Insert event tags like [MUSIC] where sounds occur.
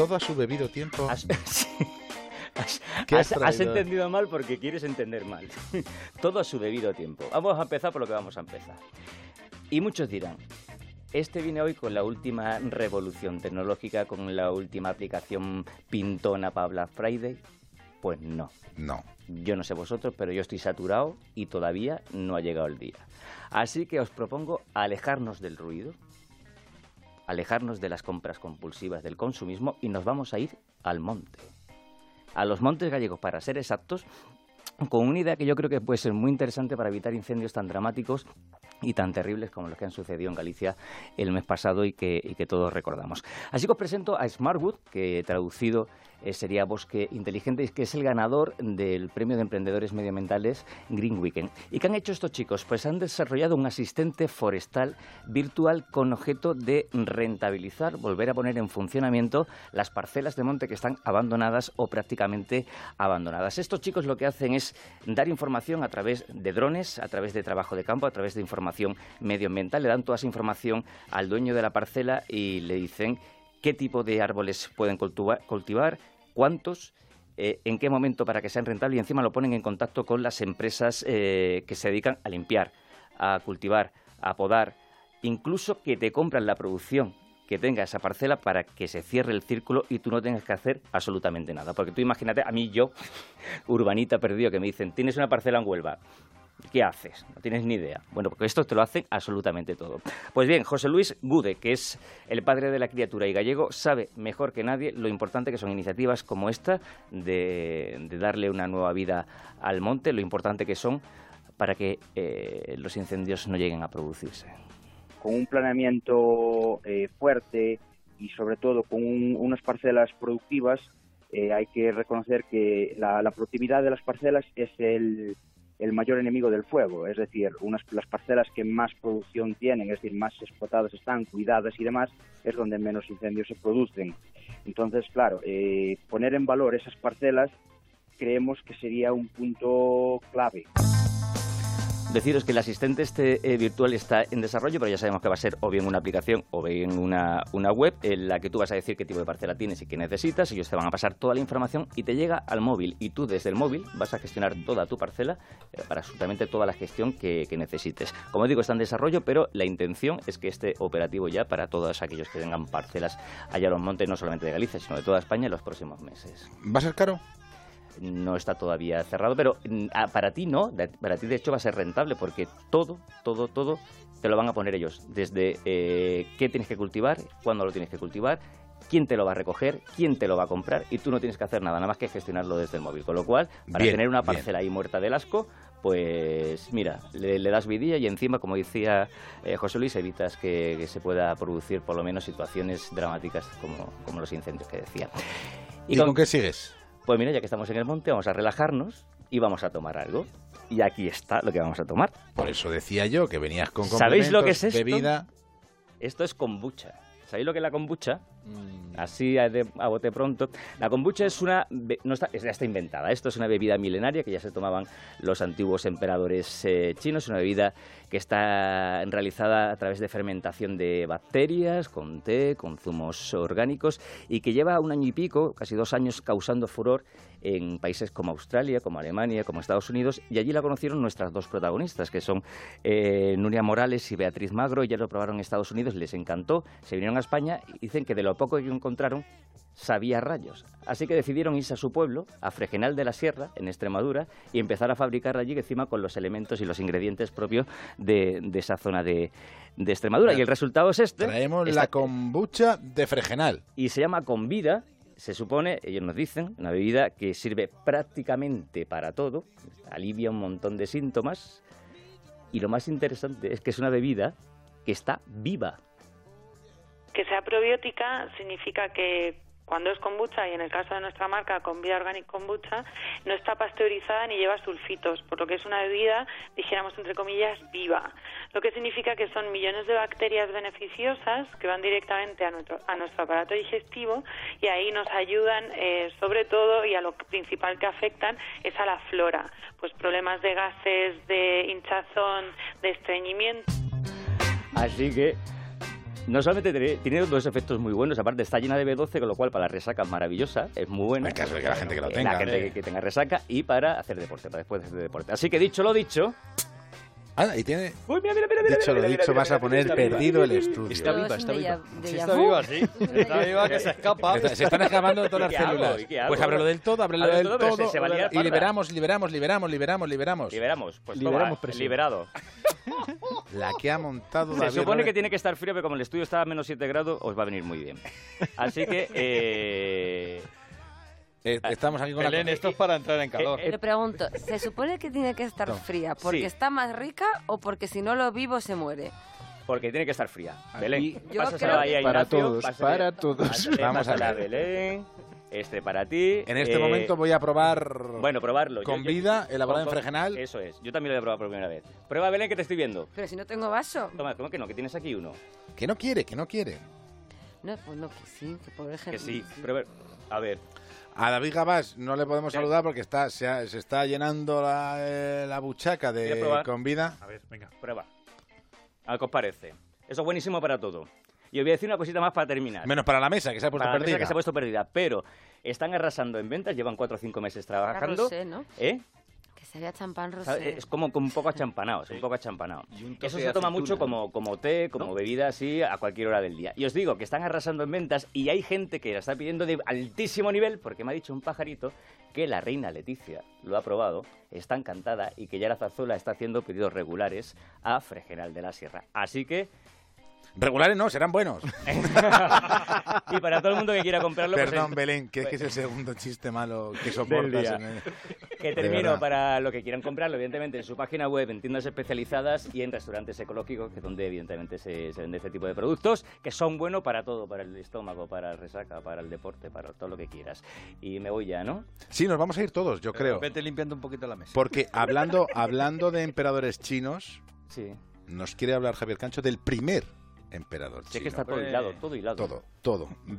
todo a su debido tiempo. Has, [LAUGHS] entendido mal porque quieres entender mal. [LAUGHS] todo a su debido tiempo. Vamos a empezar por lo que vamos a empezar. Y muchos dirán, este viene hoy con la última revolución tecnológica, con la última aplicación pintona para Black Friday. Pues no. No. Yo no sé vosotros, pero yo estoy saturado y todavía no ha llegado el día. Así que os propongo alejarnos del ruido, alejarnos de las compras compulsivas, del consumismo y nos vamos a ir al monte. A los montes gallegos, para ser exactos, con una idea que yo creo que puede ser muy interesante para evitar incendios tan dramáticos y tan terribles como los que han sucedido en Galicia el mes pasado y que, todos recordamos. Así que os presento a Smartwood, que traducido eh, sería Bosque Inteligente, que es el ganador del Premio de Emprendedores Medioambientales Green Weekend. ¿Y qué han hecho estos chicos? Pues han desarrollado un asistente forestal virtual con objeto de rentabilizar, volver a poner en funcionamiento las parcelas de monte que están abandonadas o prácticamente abandonadas. Estos chicos lo que hacen es dar información a través de drones, a través de trabajo de campo, a través de información medioambiental. Le dan toda esa información al dueño de la parcela y le dicen qué tipo de árboles pueden cultivar, cuántos, eh, en qué momento para que sean rentables y encima lo ponen en contacto con las empresas eh, que se dedican a limpiar, a cultivar, a podar, incluso que te compran la producción que tenga esa parcela para que se cierre el círculo y tú no tengas que hacer absolutamente nada. Porque tú imagínate, a mí yo, [LAUGHS] urbanita perdido, que me dicen, tienes una parcela en Huelva, ¿Qué haces? No tienes ni idea. Bueno, porque esto te lo hacen absolutamente todo. Pues bien, José Luis Gude, que es el padre de la criatura y gallego, sabe mejor que nadie lo importante que son iniciativas como esta de, darle una nueva vida al monte, lo importante que son para que eh, los incendios no lleguen a producirse. Con un planeamiento eh, fuerte y sobre todo con unas parcelas productivas, eh, hay que reconocer que la productividad de las parcelas es el el mayor enemigo del fuego, es decir, unas, las parcelas que más producción tienen, es decir, más explotadas están, cuidadas y demás, es donde menos incendios se producen. Entonces, claro, eh, poner en valor esas parcelas creemos que sería un punto clave. Deciros que el asistente este eh, virtual está en desarrollo, pero ya sabemos que va a ser o bien una aplicación o bien una, una web en la que tú vas a decir qué tipo de parcela tienes y qué necesitas. Ellos te van a pasar toda la información y te llega al móvil. Y tú desde el móvil vas a gestionar toda tu parcela eh, para absolutamente toda la gestión que, necesites. Como digo, está en desarrollo, pero la intención es que esté operativo ya para todos aquellos que tengan parcelas allá en los montes, no solamente de Galicia, sino de toda España en los próximos meses. ¿Va a ser caro? No está todavía cerrado, pero mm, ah, para ti no, para ti de hecho va a ser rentable porque todo, todo, todo te lo van a poner ellos, desde eh, qué tienes que cultivar, cuándo lo tienes que cultivar, quién te lo va a recoger, quién te lo va a comprar y tú no tienes que hacer nada, nada más que gestionarlo desde el móvil. Con lo cual, para tener una parcela ahí muerta del asco, pues mira, le, das vidilla y encima, como decía eh, José Luis, evitas que, se pueda producir por lo menos situaciones dramáticas como, como los incendios que decía. ¿Y, con qué sigues? Pues mira, ya que estamos en el monte, vamos a relajarnos y vamos a tomar algo. Y aquí está lo que vamos a tomar. Por eso decía yo que venías con ¿Sabéis lo que es esto? bebida. Esto es kombucha. ¿Sabéis lo que es la kombucha? Mm. Así a, bote pronto. La kombucha es una. No está, ya está inventada. Esto es una bebida milenaria que ya se tomaban los antiguos emperadores eh, chinos. Una bebida que está realizada a través de fermentación de bacterias, con té, con zumos orgánicos y que lleva un año y pico, casi dos años, causando furor en países como Australia, como Alemania, como Estados Unidos, y allí la conocieron nuestras dos protagonistas, que son eh, Nuria Morales y Beatriz Magro, ya lo probaron en Estados Unidos, les encantó, se vinieron a España y dicen que de lo poco que encontraron sabía rayos. Así que decidieron irse a su pueblo, a Fregenal de la Sierra, en Extremadura, y empezar a fabricar allí encima con los elementos y los ingredientes propios de, esa zona de, Extremadura. Y el resultado es este. Traemos la kombucha de Fregenal. Y se llama Convida, se supone, ellos nos dicen, una bebida que sirve prácticamente para todo, alivia un montón de síntomas, y lo más interesante es que es una bebida que está viva. Que sea probiótica significa que cuando es kombucha, y en el caso de nuestra marca, con Vida Organic Kombucha, no está pasteurizada ni lleva sulfitos, por lo que es una bebida, dijéramos entre comillas, viva. Lo que significa que son millones de bacterias beneficiosas que van directamente a nuestro, a nuestro aparato digestivo y ahí nos ayudan, eh, sobre todo, y a lo principal que afectan es a la flora. Pues problemas de gases, de hinchazón, de estreñimiento. Así que No solamente tiene, tiene dos efectos muy buenos, aparte está llena de B12, con lo cual para la resaca es maravillosa, es muy buena. En caso de que la gente que lo Eh, tenga. La gente que, que tenga resaca y para hacer deporte, para después de hacer deporte. Así que dicho lo dicho... Ah, y tiene. Uy, mira, mira, mira, mira, Dicho lo mira, mira, dicho, mira, vas a poner perdido el estudio. Está viva, es está viva. Sí, está viva, sí. Está viva que se escapa. Se están escapando todas las células. Pues ábrelo del todo, ábrelo del todo, y liberamos, liberamos, liberamos, liberamos, liberamos. Liberamos, pues Liberamos liberado. [LAUGHS] La que ha montado Se supone que tiene que estar frío, pero como el estudio está a menos 7 grados, os va a venir muy bien. Así que, eh, Eh, estamos aquí con Belén, la... esto es para entrar en calor. Eh, Le pregunto, ¿se supone que tiene que estar No. fría porque Sí. está más rica o porque si no lo vivo se muere? porque tiene que estar fría. Aquí- Belén, a Para Ignacio, todos, pásale- para todos. pásale- Vamos a pásala a ver. Belén, este para ti. En este eh, momento voy a probar Bueno, probarlo. con Yo- yo- vida, elaborado en con- fregenal. Eso es. Yo también lo voy a probar por primera vez. Prueba, Belén, que te estoy viendo. Pero si no tengo vaso. Toma, ¿cómo que no? Que tienes aquí uno. Que no quiere, que no quiere. No, pues no, que sí, que pobre gente. Que sí. Prueba. A ver. A David Gabás no le podemos Sí. saludar porque está, se, ha- se está llenando la, eh, la buchaca ¿Quieres de probar? con vida. A ver, venga. Prueba. A ver qué os parece. Eso es buenísimo para todo. Y os voy a decir una cosita más para terminar. Menos para la mesa, que se ha puesto para la mesa perdida. que se ha puesto perdida. Pero están arrasando en ventas, llevan cuatro o cinco meses trabajando. ¿no? ¿Eh? Que sería champán rosé. Es como, como un poco achampanado, es un poco achampanado. Y un toque Eso de se toma mucho como, como té, como ¿No? bebida así, a cualquier hora del día. Y os digo que están arrasando en ventas y hay gente que la está pidiendo de altísimo nivel, porque me ha dicho un pajarito que la reina Leticia lo ha probado, está encantada y que ya la Zarzuela está haciendo pedidos regulares a Fregenal de la Sierra. Así que, Regulares no, serán buenos. [LAUGHS] y para todo el mundo que quiera comprarlo, pues Perdón, Belén, que es que es el segundo chiste malo que soportas. en el- Que termino para lo que quieran comprarlo, evidentemente, en su página web, en tiendas especializadas y en restaurantes ecológicos, que es donde evidentemente se, se vende este tipo de productos, que son buenos para todo, para el estómago, para el resaca, para el deporte, para todo lo que quieras. Y me voy ya, ¿no? Sí, nos vamos a ir todos, yo creo. Vete limpiando un poquito la mesa. Porque [LAUGHS] hablando, hablando de emperadores chinos, Sí. nos quiere hablar Javier Cancho del primer emperador Sé chino. que está todo Pues- hilado, todo hilado. Todo, todo.